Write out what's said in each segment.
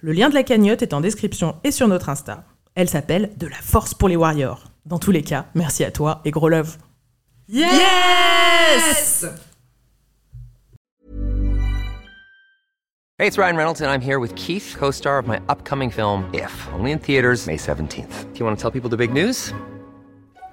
Le lien de la cagnotte est en description et sur notre Insta. Elle s'appelle De la force pour les warriors. Dans tous les cas, merci à toi et gros love. Yes! Hey, it's Ryan Reynolds, and I'm here with Keith, co star of my upcoming film, If, only in theaters, May 17th. Do you want to tell people the big news?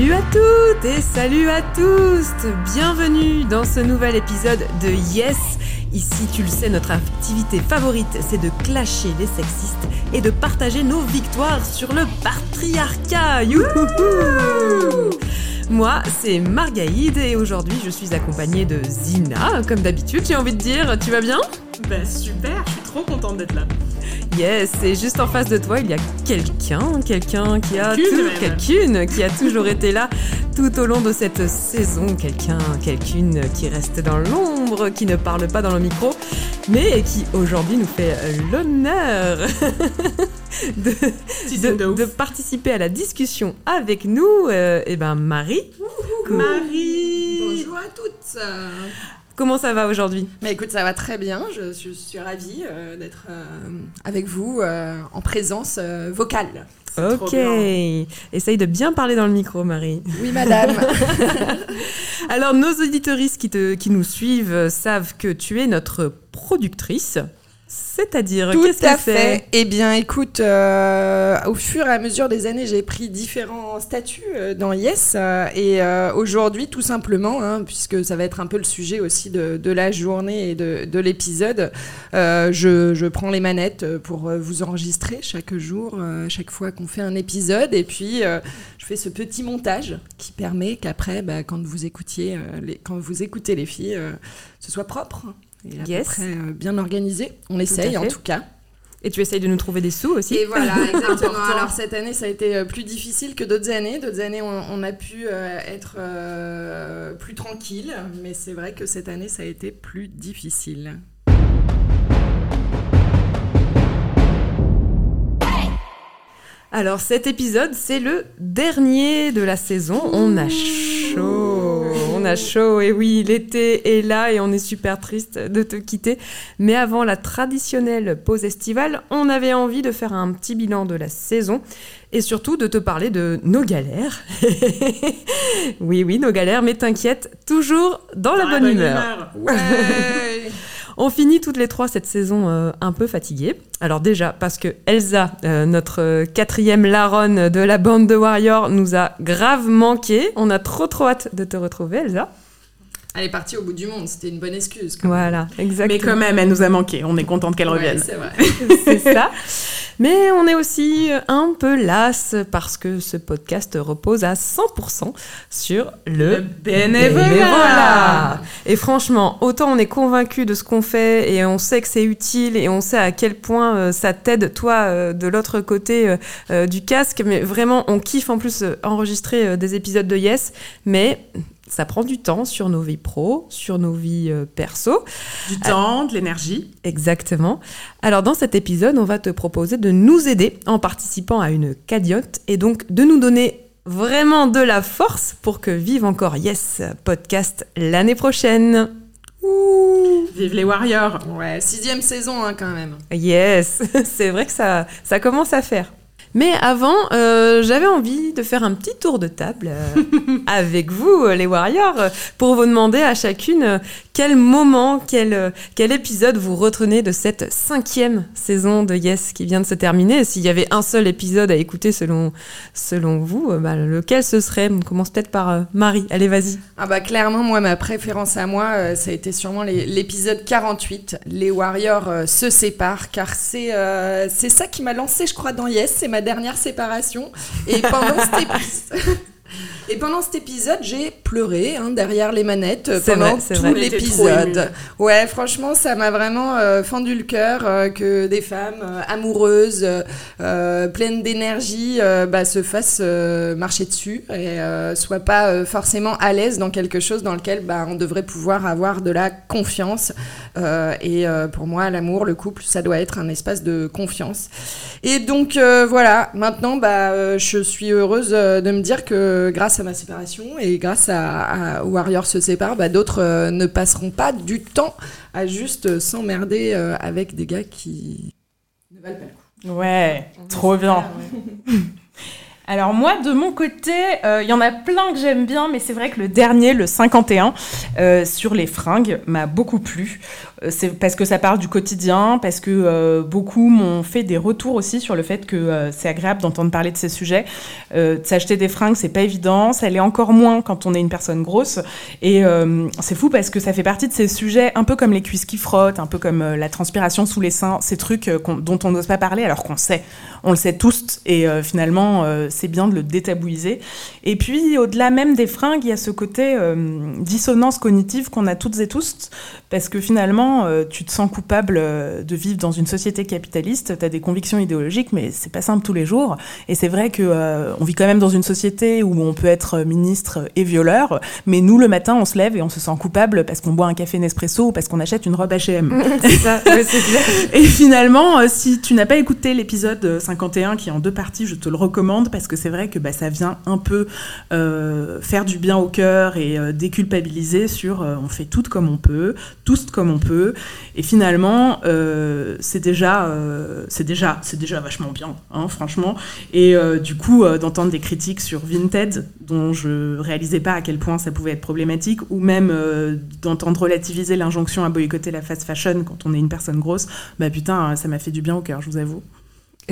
Salut à toutes et salut à tous. Bienvenue dans ce nouvel épisode de Yes. Ici, tu le sais, notre activité favorite, c'est de clasher les sexistes et de partager nos victoires sur le patriarcat Moi, c'est Margaïde et aujourd'hui, je suis accompagnée de Zina, comme d'habitude, j'ai envie de dire. Tu vas bien? Bah super, je suis trop contente d'être là. Yes, et juste en face de toi, il y a quelqu'un, quelqu'un qui a Quelqu'une qui a toujours été là tout au long de cette saison, quelqu'un, quelqu'une qui reste dans l'ombre, qui ne parle pas dans le micro, mais qui aujourd'hui nous fait l'honneur de, participer à la discussion avec nous. Euh, et ben Marie, Marie Bonjour à toutes. comment ça va aujourd'hui? Mais écoute, ça va très bien. Je, je suis ravie euh, d'être euh, avec vous euh, en présence vocale. Ok, essaye de bien parler dans le micro, Marie. Oui, madame. Alors, nos auditoristes qui, te, qui nous suivent savent que tu es notre productrice. C'est-à-dire, Tout qu'est-ce à que c'est fait. Eh bien, écoute, euh, au fur et à mesure des années, j'ai pris différents statuts euh, dans Yes. euh, et aujourd'hui, tout simplement, hein, puisque ça va être un peu le sujet aussi de, de la journée et de, de l'épisode, je, je prends les manettes pour vous enregistrer chaque jour, chaque fois qu'on fait un épisode. Et puis, je fais ce petit montage qui permet qu'après, bah, quand, vous écoutiez, les, quand vous écoutez les filles, ce soit propre. Yes. peu près euh, bien organisé. On essaye en tout cas. Et tu essayes de nous trouver des sous aussi Et voilà, exactement. Alors cette année, ça a été euh, plus difficile que d'autres années. D'autres années, on, on a pu euh, être euh, plus tranquille, mais c'est vrai que cette année, ça a été plus difficile. Alors, cet épisode, c'est le dernier de la saison. On a chaud. On a chaud. Et oui, l'été est là et on est super triste de te quitter. Mais avant la traditionnelle pause estivale, on avait envie de faire un petit bilan de la saison et surtout de te parler de nos galères. oui, oui, nos galères, mais t'inquiète, toujours dans la bonne humeur. Ouais On finit toutes les trois cette saison euh, un peu fatiguée. Alors déjà parce que Elsa, euh, notre euh, quatrième Laronne de la bande de Warriors, nous a grave manqué. On a trop trop hâte de te retrouver Elsa. Elle est partie au bout du monde, c'était une bonne excuse. quand même. Voilà, exactement. Mais quand même, elle nous a manqué. On est contente qu'elle Ouais, revienne. c'est vrai. c'est ça. Mais on est aussi un peu las parce que ce podcast repose à 100% sur le, Le bénévolat. bénévolat. Et franchement, autant on est convaincu de ce qu'on fait et on sait que c'est utile et on sait à quel point euh, ça t'aide, toi, euh, de l'autre côté euh, du casque. Mais vraiment, on kiffe en plus enregistrer des épisodes de Yes. Mais ça prend du temps sur nos vies pro, sur nos vies euh, perso. Du temps, de l'énergie. Exactement. Alors dans cet épisode, on va te proposer de nous aider en participant à une cagnotte et donc de nous donner vraiment de la force pour que vive encore Yes Podcast l'année prochaine. Ouh. Vive les Warriors. Ouais, sixième saison hein, quand même. Yes, c'est vrai que ça, ça commence à faire. Mais avant, euh, j'avais envie de faire un petit tour de table euh, avec vous, euh, les Warriors, pour vous demander à chacune quel moment, quel, euh, quel épisode vous retenez de cette cinquième saison de Yes qui vient de se terminer? S'il y avait un seul épisode à écouter selon, selon vous, euh, bah, lequel ce serait? On commence peut-être par euh, Marie. Allez, vas-y. Ah bah clairement, moi, ma préférence à moi, ça a été sûrement l'épisode 48. Les Warriors se séparent, car c'est c'est ça qui m'a lancé, je crois, dans Yes. C'est ma dernière séparation. Et pendant cet épisode... Et pendant cet épisode, j'ai pleuré hein, derrière les manettes pendant vrai, tout l'épisode. Ouais, franchement, ça m'a vraiment euh, fendu le cœur euh, que des femmes euh, amoureuses, pleines d'énergie, euh, bah, se fassent euh, marcher dessus et euh, soient pas euh, forcément à l'aise dans quelque chose dans lequel bah, on devrait pouvoir avoir de la confiance. Euh, et euh, pour moi, l'amour, le couple, ça doit être un espace de confiance. Et donc euh, voilà, maintenant, bah, euh, je suis heureuse de me dire que grâce à ma séparation et grâce à, à Warrior se sépare, bah, d'autres euh, ne passeront pas du temps à juste euh, s'emmerder euh, avec des gars qui ne valent pas le coup. Ouais, trop bien. Alors moi, de mon côté, euh, il y en a plein que j'aime bien, mais c'est vrai que le dernier, le 51, euh, sur les fringues, m'a beaucoup plu. Euh, c'est parce que ça parle du quotidien, parce que euh, beaucoup m'ont fait des retours aussi sur le fait que euh, c'est agréable d'entendre parler de ces sujets. Euh, de s'acheter des fringues, c'est pas évident, ça l'est encore moins quand on est une personne grosse. Et euh, c'est fou parce que ça fait partie de ces sujets un peu comme les cuisses qui frottent, un peu comme euh, la transpiration sous les seins, ces trucs euh, dont on n'ose pas parler alors qu'on sait. On le sait tous et euh, finalement euh, c'est bien de le détabouiser. Et puis au-delà même des fringues, il y a ce côté euh, dissonance cognitive qu'on a toutes et tous parce que finalement euh, tu te sens coupable euh, de vivre dans une société capitaliste, tu as des convictions idéologiques mais c'est pas simple tous les jours et c'est vrai que euh, on vit quand même dans une société où on peut être ministre et violeur, mais nous le matin on se lève et on se sent coupable parce qu'on boit un café Nespresso ou parce qu'on achète une robe H&M. c'est ça, ouais, c'est clair. Et finalement, si tu n'as pas écouté l'épisode euh, 51 qui est en deux parties, je te le recommande parce que c'est vrai que bah, ça vient un peu euh, faire du bien au cœur et euh, déculpabiliser sur euh, on fait tout comme on peut, tous comme on peut. Et finalement, c'est déjà, déjà, déjà vachement bien, hein, franchement. Et du coup, d'entendre des critiques sur Vinted, dont je réalisais pas à quel point ça pouvait être problématique, ou même d'entendre relativiser l'injonction à boycotter la fast fashion quand on est une personne grosse, bah putain, ça m'a fait du bien au cœur, je vous avoue.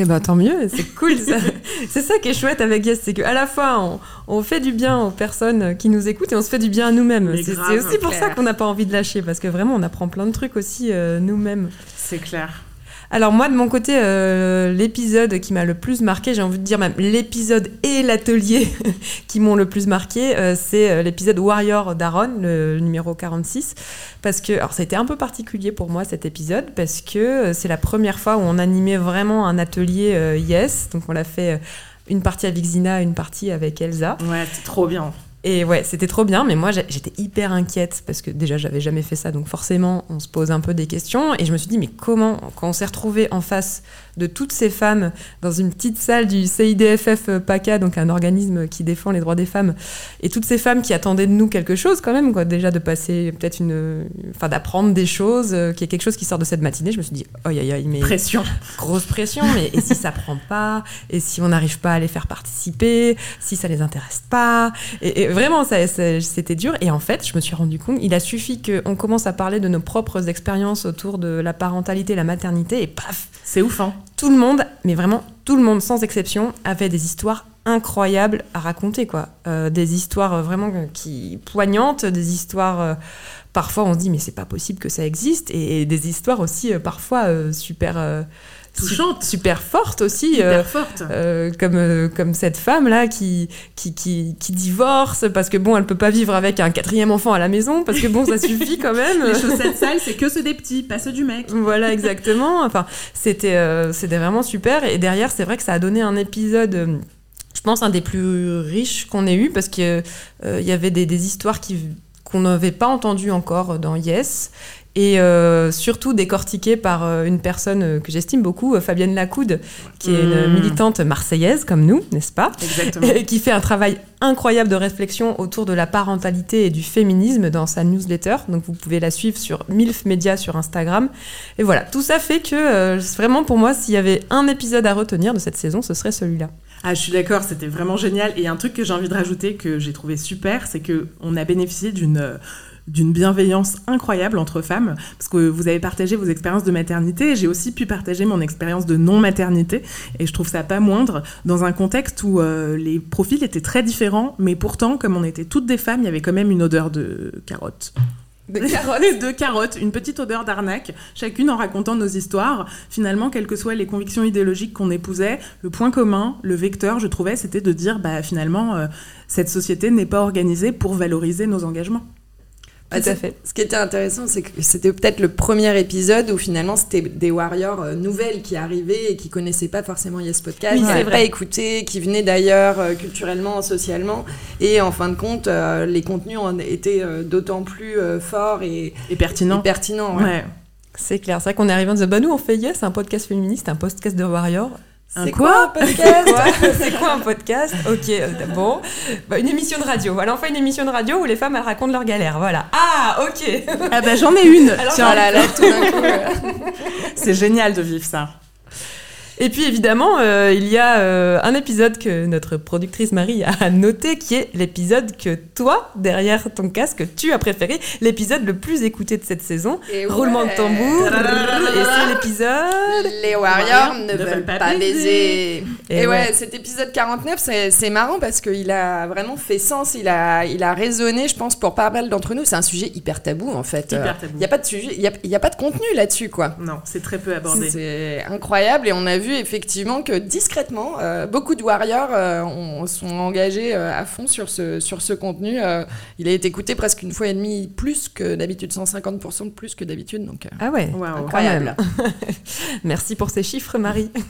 Eh ben tant mieux, c'est cool. ça. c'est ça qui est chouette avec Yes, c'est qu'à la fois on, on fait du bien aux personnes qui nous écoutent et on se fait du bien à nous-mêmes. C'est aussi pour clair. ça qu'on n'a pas envie de lâcher parce que vraiment on apprend plein de trucs aussi euh, nous-mêmes. C'est clair. Alors moi de mon côté, euh, l'épisode qui m'a le plus marqué, j'ai envie de dire même l'épisode et l'atelier qui m'ont le plus marqué, euh, c'est euh, l'épisode Warrior d'Aaron, le numéro 46. Parce que, alors ça a été un peu particulier pour moi cet épisode, parce que c'est la première fois où on animait vraiment un atelier Yes. Donc on l'a fait une partie avec Zina, une partie avec Elsa. Ouais, c'est trop bien. Et ouais, c'était trop bien, mais moi j'étais hyper inquiète parce que déjà j'avais jamais fait ça, donc forcément on se pose un peu des questions. Et je me suis dit, mais comment, quand on s'est retrouvé en face de toutes ces femmes dans une petite salle du CIDFF PACA, donc un organisme qui défend les droits des femmes, et toutes ces femmes qui attendaient de nous quelque chose quand même, quoi, déjà de passer peut-être une. Enfin d'apprendre des choses, euh, qu'il y ait quelque chose qui sort de cette matinée, je me suis dit, oh aïe aïe, mais Pression. grosse pression, mais et si ça prend pas, et si on n'arrive pas à les faire participer, si ça les intéresse pas, et, et vraiment ça, ça- c'était dur. Et en fait, je me suis rendu compte, il a suffi qu'on commence à parler de nos propres expériences autour de la parentalité, la maternité, et paf, C'est ouf, hein. tout le monde, mais vraiment tout le monde sans exception, avait des histoires incroyables à raconter, quoi. Euh, des histoires euh, vraiment euh, qui poignantes, des histoires. euh, parfois, on se dit mais c'est pas possible que ça existe, et, et des histoires aussi euh, parfois super super fortes aussi. Euh, forte. euh, comme, euh, comme cette femme là qui, qui, qui, qui divorce parce que bon elle peut pas vivre avec un quatrième enfant à la maison parce que bon ça suffit quand même Les chaussettes sales, c'est que ceux des petits, pas ceux du mec. voilà, exactement. Enfin, c'était c'était vraiment super. Et derrière, c'est vrai que ça a donné un épisode, je pense, un des plus riches qu'on ait eu, parce qu'il y avait des, des histoires qui qu'on n'avait pas entendues encore dans Yes. Et euh, surtout décortiqué par euh, une personne euh, que j'estime beaucoup, Fabienne Lacoude, qui est une Mm. militante marseillaise comme nous, n'est-ce pas? Exactement. et qui fait un travail incroyable de réflexion autour de la parentalité et du féminisme dans sa newsletter. Donc vous pouvez la suivre sur MILF Media sur Instagram. Et voilà, tout ça fait que euh, vraiment pour moi, s'il y avait un épisode à retenir de cette saison, ce serait celui-là. Ah, je suis d'accord, c'était vraiment génial. Et un truc que j'ai envie de rajouter que j'ai trouvé super, c'est que on a bénéficié d'une d'une bienveillance incroyable entre femmes, parce que vous avez partagé vos expériences de maternité, et j'ai aussi pu partager mon expérience de non-maternité, et je trouve ça pas moindre, dans un contexte où euh, les profils étaient très différents, mais pourtant, comme on était toutes des femmes, il y avait quand même une odeur de carotte. De carottes. de carottes, une petite odeur d'arnaque, chacune en racontant nos histoires. Finalement, quelles que soient les convictions idéologiques qu'on épousait, le point commun, le vecteur, je trouvais, c'était de dire, bah finalement, euh, cette société n'est pas organisée pour valoriser nos engagements. Tout à c'est- fait. Ce qui était intéressant, c'est que c'était peut-être le premier épisode où finalement c'était des warriors euh, nouvelles qui arrivaient et qui connaissaient pas forcément Yes Podcast, Oui, qui n'avaient pas écouté, qui venaient d'ailleurs euh, culturellement, socialement. Et en fin de compte, euh, les contenus en étaient d'autant plus forts et, Et pertinent. et pertinents. ouais. Ouais. C'est clair, c'est vrai qu'on est arrivé en disant bah nous on fait Yes, un podcast féministe, un podcast de Warrior. C'est quoi quoi un podcast C'est quoi un podcast? Ok, euh, bon. Bah, une émission de radio. Voilà, on fait une émission de radio où les femmes elles racontent leurs galères. Voilà. Ah, ok. Ah bah j'en ai une Alors, Tiens, Voilà, là, tout d'un coup. euh, c'est génial de vivre ça. Et puis évidemment, euh, il y a euh, un épisode que notre productrice Marie a noté, qui est l'épisode que toi, derrière ton casque, tu as préféré, l'épisode le plus écouté de cette saison. et Roulement ouais. de tambour. Et c'est l'épisode. Les warriors ne veulent pas baiser. Et Et, ouais, ouais. cet épisode 49, c'est c'est marrant parce qu'il a vraiment fait sens, il a, il a résonné, je pense, pour pas mal d'entre nous. C'est un sujet hyper tabou, en fait. Hyper tabou. Il n'y a pas de sujet, il y a, il y a pas de contenu là-dessus, quoi. Non, c'est très peu abordé. C'est incroyable et on a vu effectivement que discrètement, euh, beaucoup de warriors euh, ont- sont engagés euh, à fond sur ce, sur ce contenu. Euh, il a été écouté presque une fois et demie plus que d'habitude, 150% de plus que d'habitude. Donc, euh, Ah ouais. Incroyable. Merci pour ces chiffres, Marie.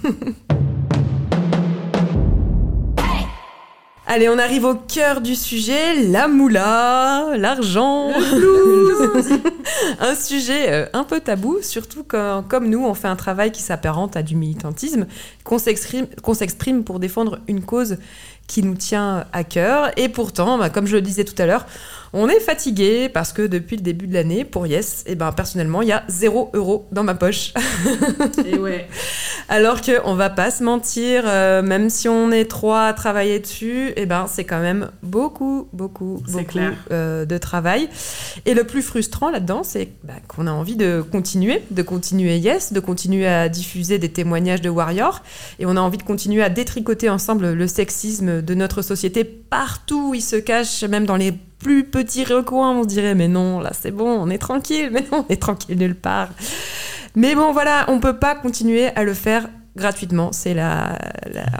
Allez, on arrive au cœur du sujet, la moula, l'argent. un sujet euh, un peu tabou, surtout quand, comme nous, on fait un travail qui s'apparente à du militantisme, qu'on s'exprime qu'on s'exprime pour défendre une cause qui nous tient à cœur. Et pourtant, bah, comme je le disais tout à l'heure, on est fatigué parce que depuis le début de l'année, pour Yes, et ben, personnellement, il y a 0 euro dans ma poche. Et ouais. Alors que on va pas se mentir, euh, même si on est trois à travailler dessus, et ben c'est quand même beaucoup, beaucoup, beaucoup clair. euh, de travail. Et le plus frustrant là-dedans, c'est bah, qu'on a envie de continuer, de continuer Yes, de continuer à diffuser des témoignages de warriors, et on a envie de continuer à détricoter ensemble le sexisme de notre société partout où il se cache, même dans les plus petits recoins. On se dirait mais non, là c'est bon, on est tranquille, mais non, on est tranquille nulle part. Mais bon, voilà, on peut pas continuer à le faire gratuitement. C'est la,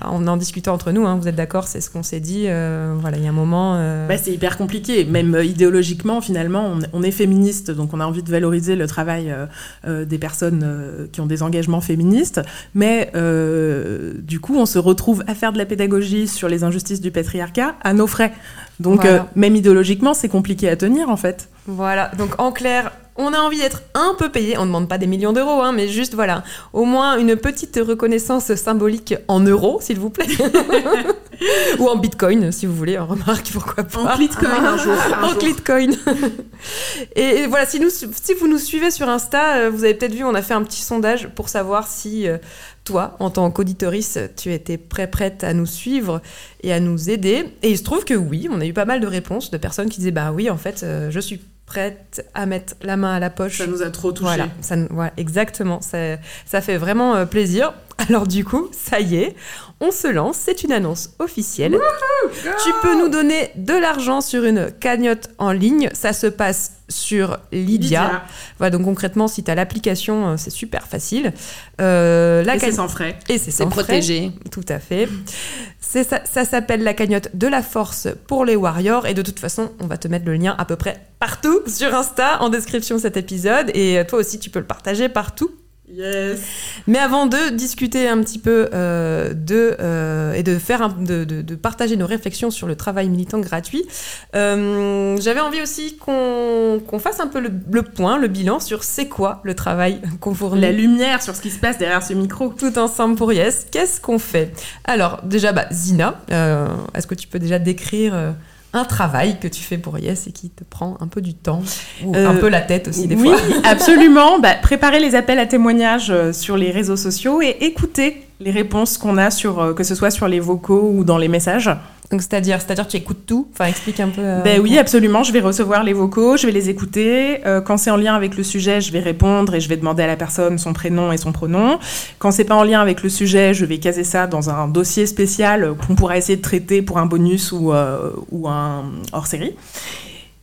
en en discutant entre nous. hein, vous êtes d'accord C'est ce qu'on s'est dit. euh, voilà, il y a un moment. euh, Bah, c'est hyper compliqué, même euh, idéologiquement, finalement, on, on est féministe, donc on a envie de valoriser le travail des personnes qui ont des engagements féministes, mais du coup, on se retrouve à faire de la pédagogie sur les injustices du patriarcat à nos frais. Donc, Voilà. euh, même idéologiquement, c'est compliqué à tenir, en fait. Voilà, donc en clair, on a envie d'être un peu payé. On ne demande pas des millions d'euros, hein, mais juste voilà, au moins une petite reconnaissance symbolique en euros, s'il vous plaît. Ou en bitcoin, si vous voulez, en remarque, pourquoi pas. En Clitcoin un jour. un en jour. Clitcoin. et, et voilà, si, nous, si vous nous suivez sur Insta, euh, vous avez peut-être vu, on a fait un petit sondage pour savoir si euh, toi, en tant qu'auditorice, tu étais prêt, prête à nous suivre et à nous aider. Et il se trouve que oui, on a eu pas mal de réponses de personnes qui disaient Bah oui, en fait, euh, je suis prête à mettre la main à la poche. Ça nous a trop touchés. Voilà, ça, voilà, exactement. Ça, ça fait vraiment euh, plaisir. Alors du coup, ça y est, on se lance. C'est une annonce officielle. tu peux nous donner de l'argent sur une cagnotte en ligne. Ça se passe sur Lydia. Lydia. Voilà, donc concrètement, si tu as l'application, euh, c'est super facile. Euh, la Et c'est sans frais. et c'est sans frais. protégé. Tout à fait. Ça, ça s'appelle la cagnotte de la force pour les warriors. Et de toute façon, on va te mettre le lien à peu près partout sur Insta, en description de cet épisode. Et toi aussi, tu peux le partager partout Yes. Mais avant de discuter un petit peu euh, de, euh, et de, faire un- de, de- de partager nos réflexions sur le travail militant gratuit, euh, j'avais envie aussi qu'on fasse un peu le, le point, le bilan sur c'est quoi le travail qu'on fournit La lumière sur ce qui se passe derrière ce micro. tout ensemble pour Yes. Qu'est-ce qu'on fait? Alors, déjà, bah, Zina, est-ce que tu peux déjà décrire un travail que tu fais pour Yes et qui te prend un peu du temps ou Euh, un peu la tête aussi des oui, fois absolument. Bah, préparer les appels à témoignages euh, sur les réseaux sociaux et écouter les réponses qu'on a sur euh, que ce soit sur les vocaux ou dans les messages. Donc, c'est-à-dire, c'est-à-dire tu écoutes tout? Enfin, explique un peu. euh, Ben oui, absolument. Je vais recevoir les vocaux, je vais les écouter. Euh, quand c'est en lien avec le sujet, je vais répondre et je vais demander à la personne son prénom et son pronom. Quand c'est pas en lien avec le sujet, je vais caser ça dans un dossier spécial qu'on pourra essayer de traiter pour un bonus ou, euh, ou un hors-série.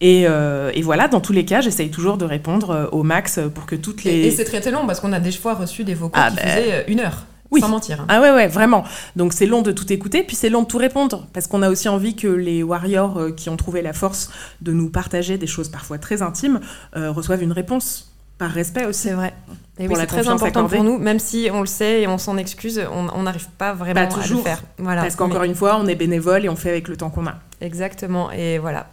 Et, euh, et voilà, dans tous les cas, j'essaye toujours de répondre au max pour que toutes les... Et, et c'est très très long parce qu'on a des fois reçu des vocaux Ah, qui ben, faisaient une heure. Oui. Sans mentir. hein. Ah ouais, ouais, vraiment. Donc c'est long de tout écouter, puis c'est long de tout répondre, parce qu'on a aussi envie que les warriors euh, qui ont trouvé la force de nous partager des choses parfois très intimes euh, reçoivent une réponse, par respect aussi. C'est vrai. Et Pour oui, c'est très important accordée. pour nous, même si on le sait et on s'en excuse, on n'arrive pas vraiment Pas à le toujours. faire. Voilà. Parce qu'encore Mais- une fois, on est bénévole et on fait avec le temps qu'on a. Exactement. Et voilà.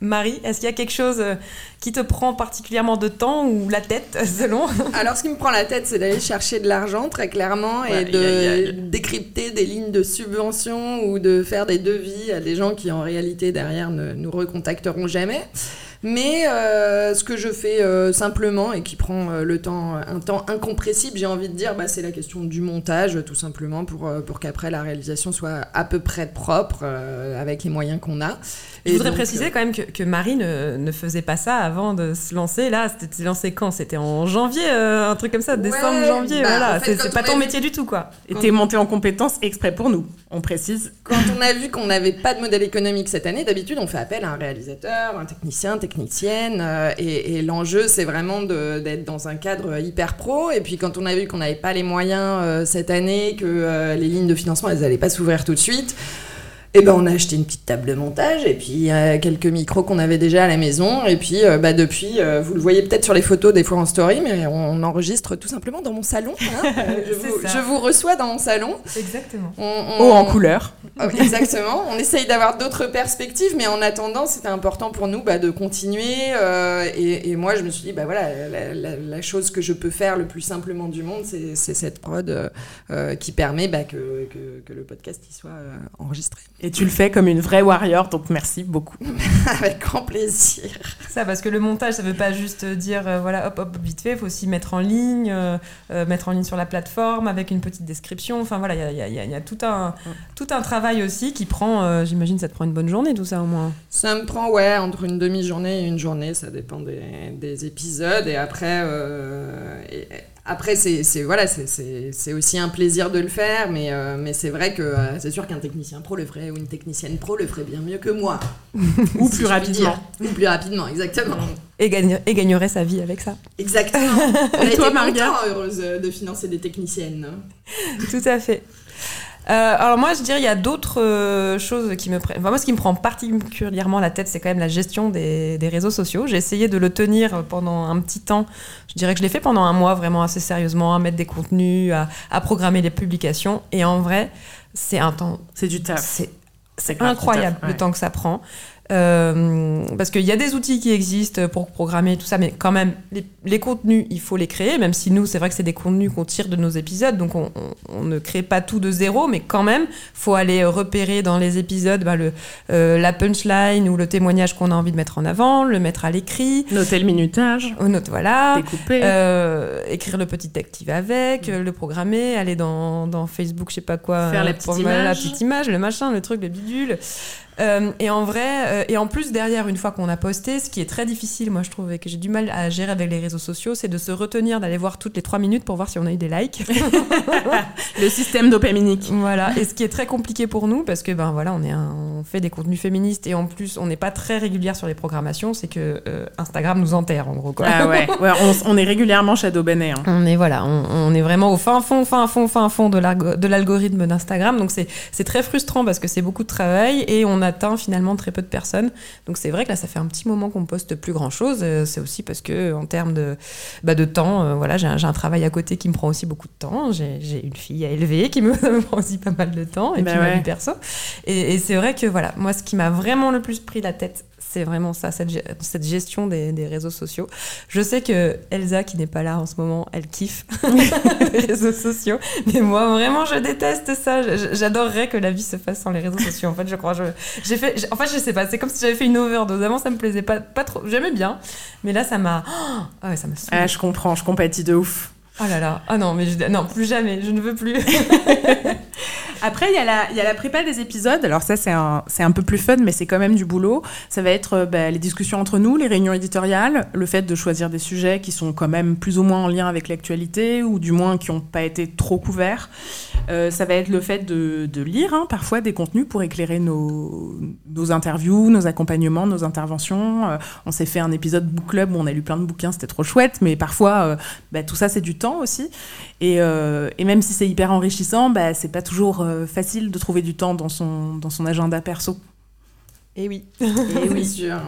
Marie, est-ce qu'il y a quelque chose euh, qui te prend particulièrement de temps ou la tête, selon? Alors, ce qui me prend la tête, c'est d'aller chercher de l'argent, très clairement, et Ouais, de décrypter des lignes de subvention ou de faire des devis à des gens qui, en réalité, derrière, ne nous recontacteront jamais. Mais euh, ce que je fais euh, simplement et qui prend euh, le temps, un temps incompressible, j'ai envie de dire, bah, c'est la question du montage, tout simplement, pour, euh, pour qu'après la réalisation soit à peu près propre euh, avec les moyens qu'on a. Je voudrais donc, préciser euh, quand même que, que Marie ne, ne faisait pas ça avant de se lancer. Là, c'était lancé quand? C'était en janvier, euh, un truc comme ça, décembre, Ouais, janvier. bah, voilà, en fait, c'est pas on ton vu- métier du tout, quoi. Et t'es monté en compétence exprès pour nous, on précise. Quand on a vu qu'on n'avait pas de modèle économique cette année, d'habitude on fait appel à un réalisateur, un technicien, euh, et, et l'enjeu c'est vraiment d'être dans un cadre hyper pro. Et puis quand on a vu qu'on n'avait pas les moyens euh, cette année, que euh, les lignes de financement elles n'allaient pas s'ouvrir tout de suite, et ben on a acheté une petite table de montage et puis euh, quelques micros qu'on avait déjà à la maison. Et puis euh, bah, depuis, euh, vous le voyez peut-être sur les photos des fois en story, mais on, enregistre tout simplement dans mon salon. hein. Je, vous, ça. je vous reçois dans mon salon. Exactement. On- on- Haut en couleur. Oh, Exactement. On essaye d'avoir d'autres perspectives, mais en attendant, c'était important pour nous bah, de continuer. euh, et, et moi, je me suis dit, bah voilà, la, la- la chose que je peux faire le plus simplement du monde, c'est cette prod qui permet bah, que, que- que le podcast y soit euh, enregistré. Et tu le fais comme une vraie warrior, donc merci beaucoup. Avec grand plaisir. Ça, parce que le montage, ça veut pas juste dire, euh, voilà, hop, hop, vite fait, il faut aussi mettre en ligne, euh, euh, mettre en ligne sur la plateforme avec une petite description. Enfin, voilà, il y a, y y y tout, un, tout un travail aussi qui prend, euh, j'imagine, ça te prend une bonne journée, tout ça, au moins. Ça me prend, ouais, entre une demi-journée et une journée, ça dépend des, des épisodes. Et après, euh, et- après c'est voilà, c'est- aussi un plaisir de le faire, mais, euh, mais c'est vrai que euh, c'est sûr qu'un technicien pro le ferait, ou une technicienne pro le ferait bien mieux que moi. Ou si plus rapidement. Ou plus rapidement, exactement. Et, gagne- et gagnerait sa vie avec ça. Exactement. On a Et toi, été Marga contents, heureuse de financer des techniciennes. Tout à fait. Euh, alors moi, je dirais, il y a d'autres euh, choses qui me prennent... Enfin, moi, ce qui me prend particulièrement la tête, c'est quand même la gestion des, des réseaux sociaux. J'ai essayé de le tenir pendant un petit temps. Je dirais que je l'ai fait pendant un mois, vraiment assez sérieusement, à mettre des contenus, à, à programmer les publications. Et en vrai, c'est un temps... C'est du taf. C'est incroyable taf, ouais. le temps que ça prend. Euh, parce qu'il y a des outils qui existent pour programmer tout ça, mais quand même, les, les contenus, il faut les créer, même si nous, c'est vrai que c'est des contenus qu'on tire de nos épisodes, donc on, on- on ne crée pas tout de zéro, mais quand même, faut aller repérer dans les épisodes bah, le, euh, la punchline ou le témoignage qu'on a envie de mettre en avant, le mettre à l'écrit, Noter le minutage, on note, voilà. découper. Euh, écrire le petit texte qui va avec, euh, le programmer, aller dans, dans Facebook, je sais pas quoi, Faire la euh, petite mettre la image. petite image, le machin, le truc, le bidule. Euh, et en vrai, euh, et en plus derrière, une fois qu'on a posté, ce qui est très difficile, moi je trouve, et que j'ai du mal à gérer avec les réseaux sociaux, c'est de se retenir d'aller voir toutes les trois minutes pour voir si on a eu des likes. le système dopaminique. voilà. Et ce qui est très compliqué pour nous, parce que ben voilà, on est un- on fait des contenus féministes et en plus on n'est pas très régulière sur les programmations, c'est que euh, Instagram nous enterre en gros quoi. Ah ouais, ouais on, on est régulièrement shadow banné. Hein. On est voilà, on, on est vraiment au fin fond, fin fond, fin fond de l'algorithme d'Instagram. Donc c'est c'est très frustrant parce que c'est beaucoup de travail et on a atteint finalement très peu de personnes. Donc c'est vrai que là, ça fait un petit moment qu'on poste plus grand chose. Euh, c'est aussi parce que en termes de, bah, de temps, euh, voilà, j'ai un, un, travail à côté qui me prend aussi beaucoup de temps. J'ai une fille à élever qui me, me, prend aussi pas mal de temps et bah puis ouais. ma vie perso. Et, et c'est vrai que voilà, moi, ce qui m'a vraiment le plus pris la tête, c'est vraiment ça, cette, cette gestion des, des, réseaux sociaux. Je sais que Elsa, qui n'est pas là en ce moment, elle kiffe les réseaux sociaux, mais moi vraiment je déteste ça. J'adorerais que la vie se fasse sans les réseaux sociaux. En fait, je crois, j'ai fait, en fait, je sais pas, c'est comme si j'avais fait une overdose. Avant, ça me plaisait pas, pas trop. J'aimais bien, mais là, ça m'a, oh, ouais, ça m'a. Ah, je comprends, je compatis de ouf. Oh là là, ah non, mais je... non, plus jamais, je ne veux plus. Après, il y, a la, prépa des épisodes. Alors ça, c'est un, peu plus fun, mais c'est quand même du boulot. Ça va être bah, les discussions entre nous, les réunions éditoriales, le fait de choisir des sujets qui sont quand même plus ou moins en lien avec l'actualité, ou du moins qui n'ont pas été trop couverts. Euh, ça va être le fait de, lire hein, parfois des contenus pour éclairer nos, interviews, nos accompagnements, nos interventions. Euh, on s'est fait un épisode book club où on a lu plein de bouquins, c'était trop chouette, mais parfois, euh, bah, tout ça, c'est du temps aussi. Et, et même si c'est hyper enrichissant, bah, c'est pas toujours facile de trouver du temps dans son, dans son agenda perso. Et oui. Et oui, sûr.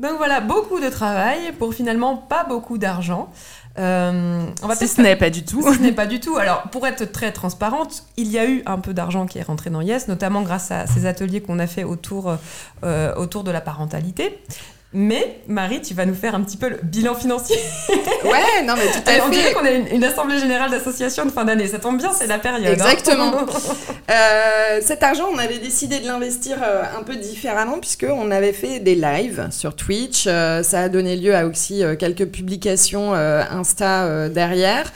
Donc voilà, beaucoup de travail pour finalement pas beaucoup d'argent. Euh, on va si ce n'est pas du tout. Si ce n'est pas du tout. Alors, pour être très transparente, il y a eu un peu d'argent qui est rentré dans Yes, notamment grâce à ces ateliers qu'on a fait autour, euh, autour de la parentalité. Mais Marie, tu vas nous faire un petit peu le bilan financier. Ouais, non mais tout à fait. On dirait qu'on a une, une, assemblée générale d'associations de fin d'année. Ça tombe bien, c'est la période. Exactement. Hein. euh, cet argent, on avait décidé de l'investir euh, un peu différemment puisque on avait fait des lives sur Twitch. Euh, ça a donné lieu à aussi quelques publications Insta derrière.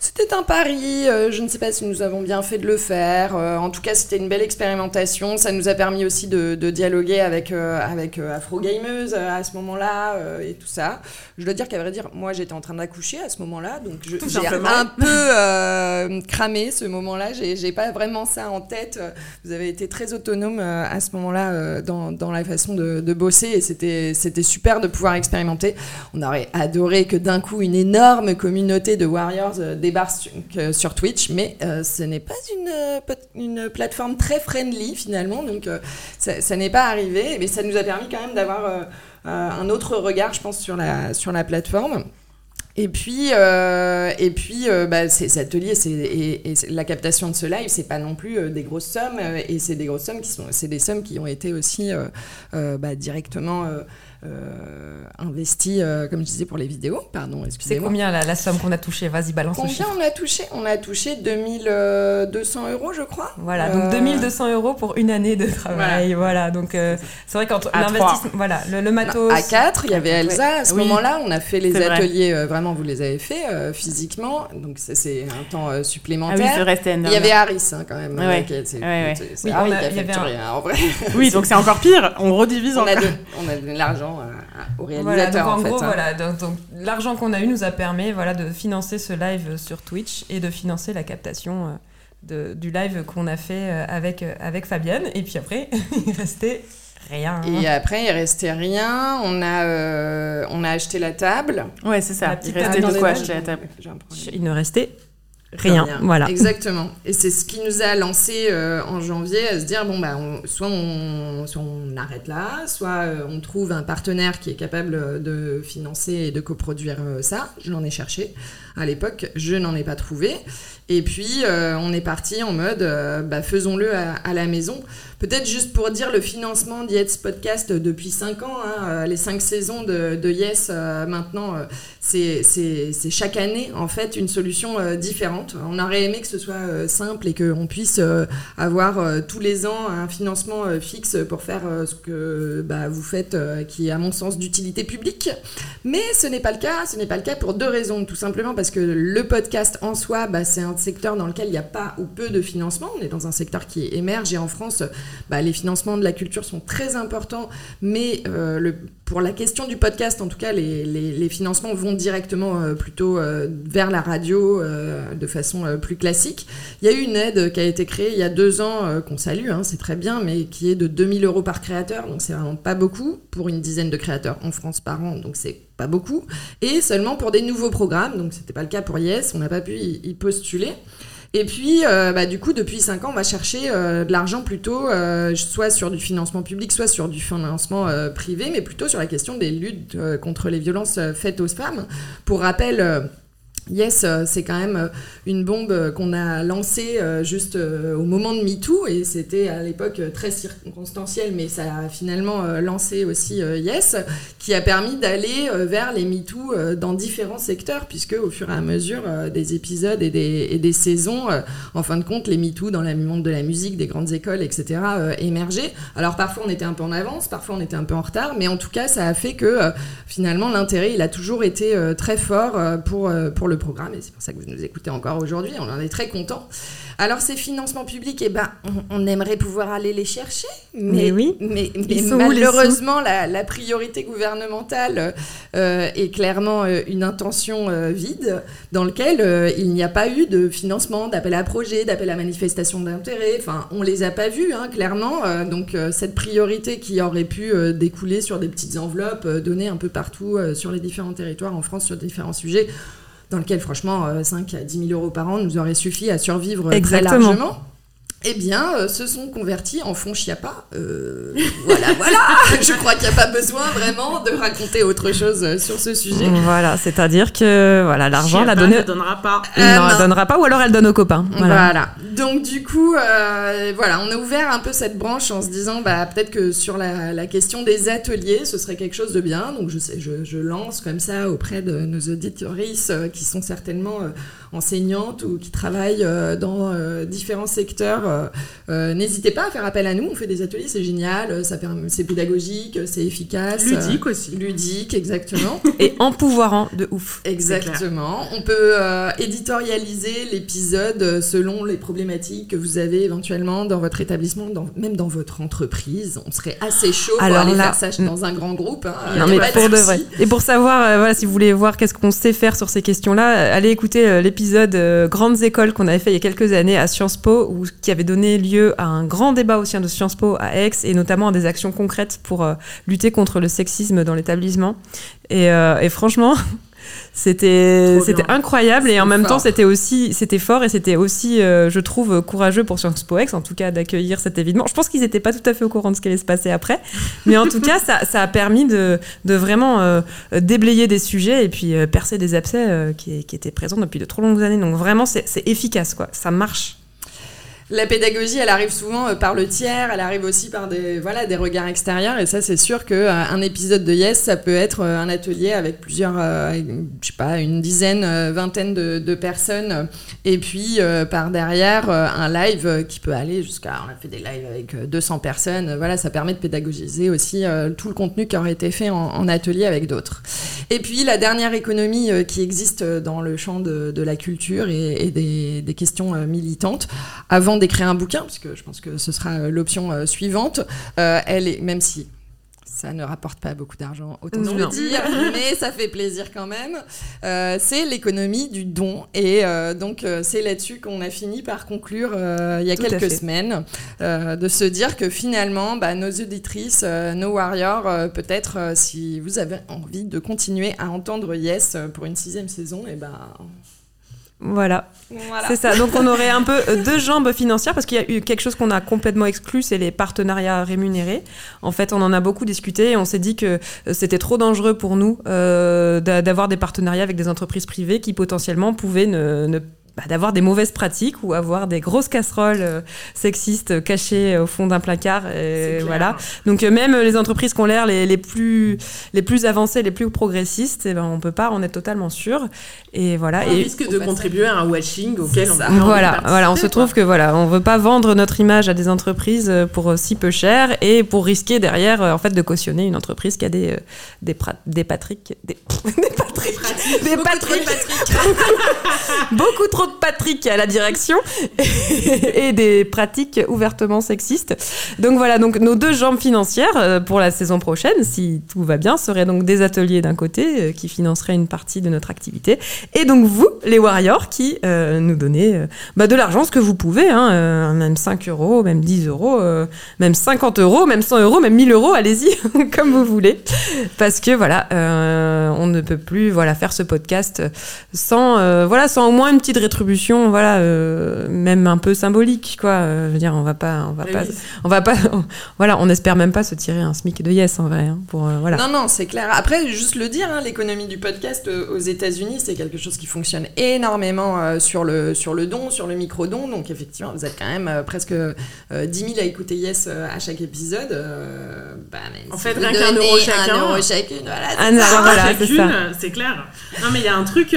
C'était un pari, euh, je ne sais pas si nous avons bien fait de le faire. Euh, en tout cas, c'était une belle expérimentation. Ça nous a permis aussi de, dialoguer avec, euh, avec Afro Gameuse à ce moment-là et tout ça. Je dois dire qu'à vrai dire, moi j'étais en train d'accoucher à ce moment-là, donc j'ai un peu cramé ce moment-là. J'ai pas vraiment ça en tête. Vous avez été très autonome à ce moment-là dans, dans, la façon de, de bosser et c'était super de pouvoir expérimenter. On aurait adoré que d'un coup une énorme communauté de Warriors débarque sur Twitch, mais euh, ce n'est pas une, euh, une plateforme très friendly finalement, donc euh, ça, ça n'est pas arrivé, mais ça nous a permis quand même d'avoir un autre regard, je pense, sur la, sur la plateforme. Et puis, euh, et puis euh, bah, ces ateliers et, et, la captation de ce live, c'est pas non plus euh, des grosses sommes, et c'est des grosses sommes qui sont, c'est des sommes qui ont été aussi bah, directement euh, investi, euh, comme je disais, pour les vidéos. Pardon, excusez-moi. C'est combien la, la somme qu'on a touchée? Vas-y, balance combien on a touché? On a touché 2200 euros, je crois. Voilà, donc 2200 euros pour une année de travail. Voilà, voilà donc euh, c'est vrai quand l'investissement, voilà, le, le matos. À 4, il y avait Elsa. À ce oui. moment-là, on a fait les ateliers, euh, vraiment, vous les avez fait euh, physiquement. Donc c'est un temps supplémentaire. Ah oui, resté il y avait Harris hein, quand même. Ouais. C'est ouais, oui, Harry qui a facturé, un... hein, en vrai. Oui, donc c'est encore pire. On redivise on encore. A de, on a de l'argent au réalisateur. Voilà, donc en, en fait, gros, hein. voilà, donc, donc l'argent qu'on a eu nous a permis voilà, de financer ce live sur Twitch et de financer la captation euh, de, du live qu'on a fait euh, avec, euh, avec Fabienne. Et puis après, il restait rien. Et après, il restait rien. On a, euh, on a acheté la table. Ouais, c'est ça. Il restait de quoi acheter la table Il ne restait Rien, rien, voilà. Exactement. Et c'est ce qui nous a lancé euh, en janvier à se dire bon bah on, soit on soit on arrête là, soit euh, on trouve un partenaire qui est capable de financer et de coproduire euh, ça. Je l'en ai cherché à l'époque, je n'en ai pas trouvé. Et puis on est parti en mode bah, faisons-le à, la maison. Peut-être juste pour dire le financement d'Yet's Podcast depuis 5 ans, hein, les 5 saisons de, Yes maintenant, c'est chaque année en fait une solution différente. On aurait aimé que ce soit euh, simple et qu'on puisse euh, avoir euh, tous les ans un financement fixe pour faire ce que bah, vous faites, qui est à mon sens d'utilité publique. Mais ce n'est pas le cas. Ce n'est pas le cas pour deux raisons. Tout simplement parce que le podcast en soi, bah, c'est un secteur dans lequel il n'y a pas ou peu de financement. On est dans un secteur qui émerge et en France, bah, les financements de la culture sont très importants. Mais le, pour la question du podcast, en tout cas, les, financements vont directement euh, plutôt euh, vers la radio euh, de façon plus classique. Il y a eu une aide qui a été créée il y a deux ans, qu'on salue, hein, c'est très bien, mais qui est de 2000 euros par créateur, donc c'est vraiment pas beaucoup pour une dizaine de créateurs en France par an, donc c'est pas beaucoup, et seulement pour des nouveaux programmes, donc c'était pas le cas pour Yes, on n'a pas pu y postuler. Et puis, euh, bah, du coup, depuis 5 ans, on va chercher euh, de l'argent plutôt euh, soit sur du financement public, soit sur du financement privé, mais plutôt sur la question des luttes contre les violences faites aux femmes. Pour rappel, Yes, euh, c'est quand même euh, une bombe euh, qu'on a lancée juste au moment de MeToo et c'était à l'époque très circonstanciel, mais ça a finalement lancé aussi Yes, qui a permis d'aller vers les MeToo dans différents secteurs, puisque au fur et à mesure des épisodes et des, saisons, en fin de compte, les MeToo dans le monde de la musique, des grandes écoles, etc., émergeaient. Alors parfois on était un peu en avance, parfois on était un peu en retard, mais en tout cas ça a fait que finalement l'intérêt il a toujours été très fort pour, pour le programme, et c'est pour ça que vous nous écoutez encore aujourd'hui, on en est très content. Alors ces financements publics, eh ben, on, aimerait pouvoir aller les chercher, mais, oui. mais, malheureusement la, priorité gouvernementale euh, est clairement euh, une intention euh, vide dans lequel il n'y a pas eu de financement, d'appel à projet, d'appel à manifestation d'intérêt. Enfin, on les a pas vus hein, clairement. donc cette priorité qui aurait pu découler sur des petites enveloppes données un peu partout sur les différents territoires en France sur différents sujets dans lequel, franchement, 5 euh, à 10 000 euros par an nous aurait suffi à survivre Exactement. très largement eh bien, euh, se sont convertis en fonds Chiappa. Euh, voilà, voilà. Je crois qu'il n'y a pas besoin vraiment de raconter autre chose euh, sur ce sujet. Voilà, c'est-à-dire que voilà, l'argent, la donne... ne donnera pas. non, elle donnera pas, ou alors elle donne aux copains. Voilà. Donc du coup, voilà, on a ouvert un peu cette branche en se disant, bah peut-être que sur la, question des ateliers, ce serait quelque chose de bien. Donc je sais, je, je lance comme ça auprès de nos auditoristes qui sont certainement enseignantes ou qui travaillent dans différents secteurs euh, euh, n'hésitez pas à faire appel à nous. On fait des ateliers, c'est génial, ça c'est pédagogique, c'est efficace. Ludique aussi. Ludique, exactement. Et empouvoirant de ouf. Exactement. On peut euh, éditorialiser l'épisode selon les problématiques que vous avez éventuellement dans votre établissement, même dans votre entreprise. On serait assez chaud pour aller faire ça dans un grand groupe. Hein. Non, mais pour de vrai. Et pour savoir, voilà, si vous voulez voir qu'est-ce qu'on sait faire sur ces questions-là, allez écouter l'épisode Grandes écoles qu'on avait fait il y a quelques années à Sciences Po, qui avait donné lieu à un grand débat au sein de Sciences Po à Aix et notamment à des actions concrètes pour euh, lutter contre le sexisme dans l'établissement. Et, euh, franchement, c'était c'était incroyable. Et en même temps c'était aussi c'était fort et c'était aussi euh, je trouve courageux pour Sciences Po Aix en tout cas d'accueillir cet événement. Je pense qu'ils n'étaient pas tout à fait au courant de ce qui allait se passer après. Mais en tout cas ça, ça, a permis de, de vraiment déblayer des sujets et puis percer des abcès qui, qui, étaient présents depuis de trop longues années. Donc vraiment c'est efficace quoi. Ça marche la pédagogie, elle arrive souvent euh, par le tiers, elle arrive aussi par des, voilà, des regards extérieurs. Et ça, c'est sûr qu'un euh, épisode de Yes, ça peut être euh, un atelier avec plusieurs, je sais pas, une dizaine, vingtaine de, personnes. Et puis, par derrière, un live qui peut aller jusqu'à. On a fait des lives avec 200 personnes. Voilà, ça permet de pédagogiser aussi tout le contenu qui aurait été fait en, atelier avec d'autres. Et puis, la dernière économie qui existe dans le champ de, la culture et, des, des, questions militantes, avant d'écrire un bouquin, puisque je pense que ce sera euh, l'option euh, suivante. Euh, elle est, même si ça ne rapporte pas beaucoup d'argent, autant se le dire, mais ça fait plaisir quand même. c'est l'économie du don. Et donc, c'est là-dessus qu'on a fini par conclure il y a quelques semaines, de se dire que finalement, bah, nos auditrices, nos warriors, peut-être si vous avez envie de continuer à entendre Yes pour une sixième saison, et ben. Voilà, c'est ça. Donc on aurait un peu euh, deux jambes financières parce qu'il y a eu quelque chose qu'on a complètement exclu, c'est les partenariats rémunérés. En fait, on en a beaucoup discuté et on s'est dit que euh, c'était trop dangereux pour nous euh, d'avoir des partenariats avec des entreprises privées qui potentiellement pouvaient ne, ne bah, d'avoir des mauvaises pratiques ou avoir des grosses casseroles euh, sexistes cachées au fond d'un placard. Et voilà. Donc euh, même les entreprises qui ont l'air les, les, plus, les plus avancées, les plus progressistes, eh ben, on peut pas en être totalement sûr. Et voilà. On et risque de contribuer à un washing auquel on Voilà, voilà, on se trouve que voilà, on veut pas vendre notre image à des entreprises euh, pour si peu cher et pour risquer derrière en fait de cautionner une entreprise qui a des des, des Patrick des, des Patrick des Patrick beaucoup trop Patrick à la direction et des pratiques ouvertement sexistes. Donc voilà, donc nos deux jambes financières euh, pour la saison prochaine, si tout va bien, seraient donc des ateliers d'un côté euh, qui financeraient une partie de notre activité, et donc vous, les warriors, qui euh, nous donnez bah, de l'argent, ce que vous pouvez, hein, même 5 euros, même 10 euros, même 50 euros, même 100 euros, même 1000 euros, allez-y, comme vous voulez, parce que voilà, on ne peut plus voilà faire ce podcast sans voilà sans au moins une petite rétrospective contribution, voilà, euh, même un peu symbolique, quoi. Euh, je veux dire, on va pas, on va pas, on va pas, voilà, on espère même pas se tirer un smic de yes en vrai, hein, pour euh, voilà. Non, non, c'est clair. Après, juste le dire, hein, l'économie du podcast aux États-Unis, c'est quelque chose qui fonctionne énormément sur le sur le don, sur le micro don. Donc effectivement, vous êtes quand même presque 10 000 à écouter yes à chaque épisode. Bah, en fait, rien qu'un euro chacun. Un euro chacune, voilà. Un euro voilà, c'est clair. Non, mais il y a un truc.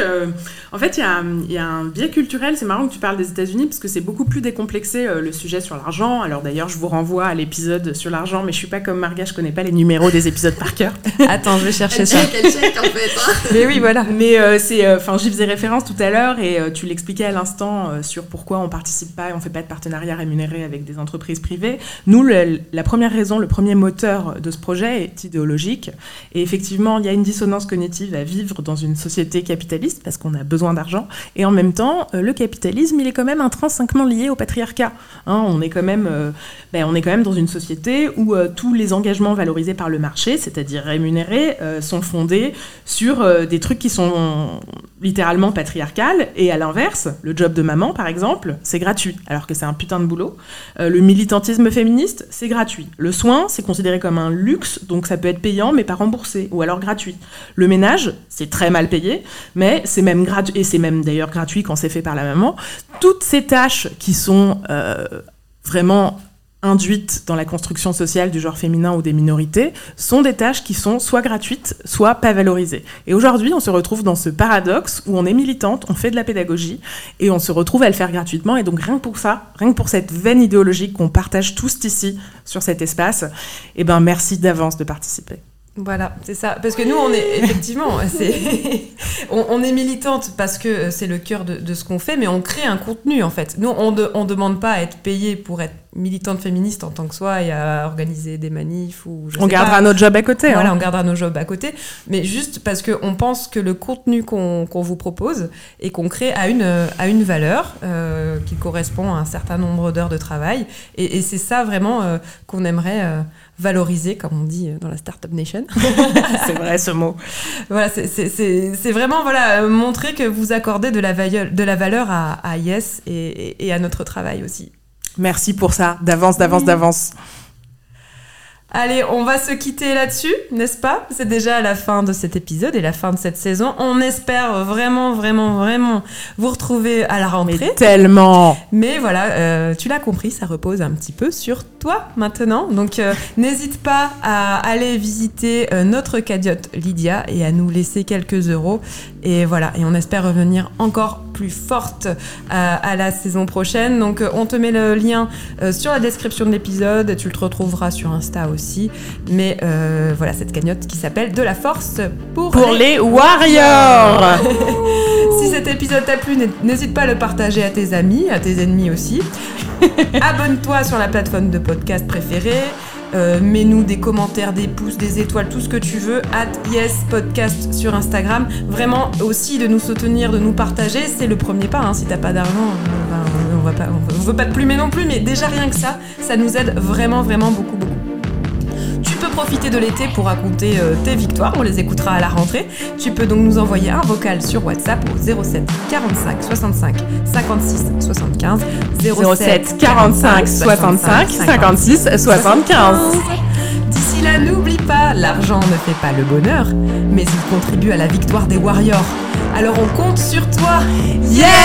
en fait, il y a, y a un biais culturel. C'est marrant que tu parles des États-Unis parce que c'est beaucoup plus décomplexé euh, le sujet sur l'argent. Alors d'ailleurs, je vous renvoie à l'épisode sur l'argent, mais je suis pas comme Marga, je connais pas les numéros des épisodes par cœur. Attends, je vais chercher ça. Check, check, en fait. Hein. mais oui, voilà. Mais euh, c'est, euh, enfin, j'y faisais référence tout à l'heure et tu l'expliquais à l'instant sur pourquoi on participe pas et on fait pas de partenariat rémunéré avec des entreprises privées. Nous, la première raison, le premier moteur de ce projet est idéologique. Et effectivement, il y a une dissonance cognitive à vivre dans une société capitaliste parce qu'on a besoin d'argent et en même temps, le capitalisme, il est quand même intrinsèquement lié au patriarcat. Hein. on, est quand même, euh, ben, on est quand même dans une société où euh, tous les engagements valorisés par le marché, c'est-à-dire rémunérés, euh, sont fondés sur des trucs qui sont littéralement patriarcales. Et à l'inverse, le job de maman, par exemple, c'est gratuit, alors que c'est un putain de boulot. le militantisme féministe, c'est gratuit. Le soin, c'est considéré comme un luxe, donc ça peut être payant, mais pas remboursé, ou alors gratuit. Le ménage, c'est très mal payé, mais c'est même gratuit, et c'est même d'ailleurs gratuit quand c'est fait par la maman. Toutes ces tâches qui sont euh, vraiment induites dans la construction sociale du genre féminin ou des minorités sont des tâches qui sont soit gratuites, soit pas valorisées. Et aujourd'hui, on se retrouve dans ce paradoxe où on est militante, on fait de la pédagogie et on se retrouve à le faire gratuitement. Et donc rien que pour ça, rien que pour cette veine idéologique qu'on partage tous ici sur cet espace, eh ben merci d'avance de participer. Voilà, c'est ça. Parce que nous, on est effectivement, on, est militante parce que c'est le cœur de, ce qu'on fait, mais on crée un contenu en fait. Nous, on ne demande pas à être payé pour être militante féministe en tant que soi et à organiser des manifs ou. on gardera notre job à côté. Voilà, hein. on gardera nos jobs à côté, mais juste parce qu'on pense que le contenu qu'on vous propose et qu'on crée a une, a une valeur euh, qui correspond à un certain nombre d'heures de travail, et, c'est ça vraiment euh, qu'on aimerait. Euh, valoriser, comme on dit dans la Startup Nation. c'est vrai ce mot. Voilà, c'est vraiment voilà, montrer que vous accordez de la, de la valeur à, Yes et, à notre travail aussi. Merci pour ça, d'avance, d'avance, d'avance. Allez, on va se quitter là-dessus, n'est-ce pas? C'est déjà la fin de cet épisode et la fin de cette saison. On espère vraiment, vraiment, vraiment vous retrouver à la rentrée. Mais tellement Mais voilà, euh, tu l'as compris, ça repose un petit peu sur toi maintenant. Donc euh, n'hésite pas à aller visiter euh, notre cadiote Lydia et à nous laisser quelques euros. Et voilà, et on espère revenir encore plus forte à, la saison prochaine. Donc on te met le lien sur la description de l'épisode, tu le retrouveras sur Insta aussi mais euh, voilà, cette cagnotte qui s'appelle De la force pour, pour les, warriors. si cet épisode t'a plu, n'hésite pas à le partager à tes amis, à tes ennemis aussi. Abonne-toi sur la plateforme de podcast préférée. Euh, mets-nous des commentaires, des pouces, des étoiles, tout ce que tu veux. At Yes Podcast sur Instagram. Vraiment aussi de nous soutenir, de nous partager, c'est le premier pas. Hein. Si t'as pas d'argent, euh, ben, on, va pas, on veut pas te plumer non plus, mais déjà rien que ça, ça nous aide vraiment, vraiment beaucoup, beaucoup profiter de l'été pour raconter euh, tes victoires, on les écoutera à la rentrée. Tu peux donc nous envoyer un vocal sur WhatsApp au 07 45 65 56 75 07 45 65 56 75. D'ici là, n'oublie pas, l'argent ne fait pas le bonheur, mais il contribue à la victoire des Warriors. Alors on compte sur toi. Yeah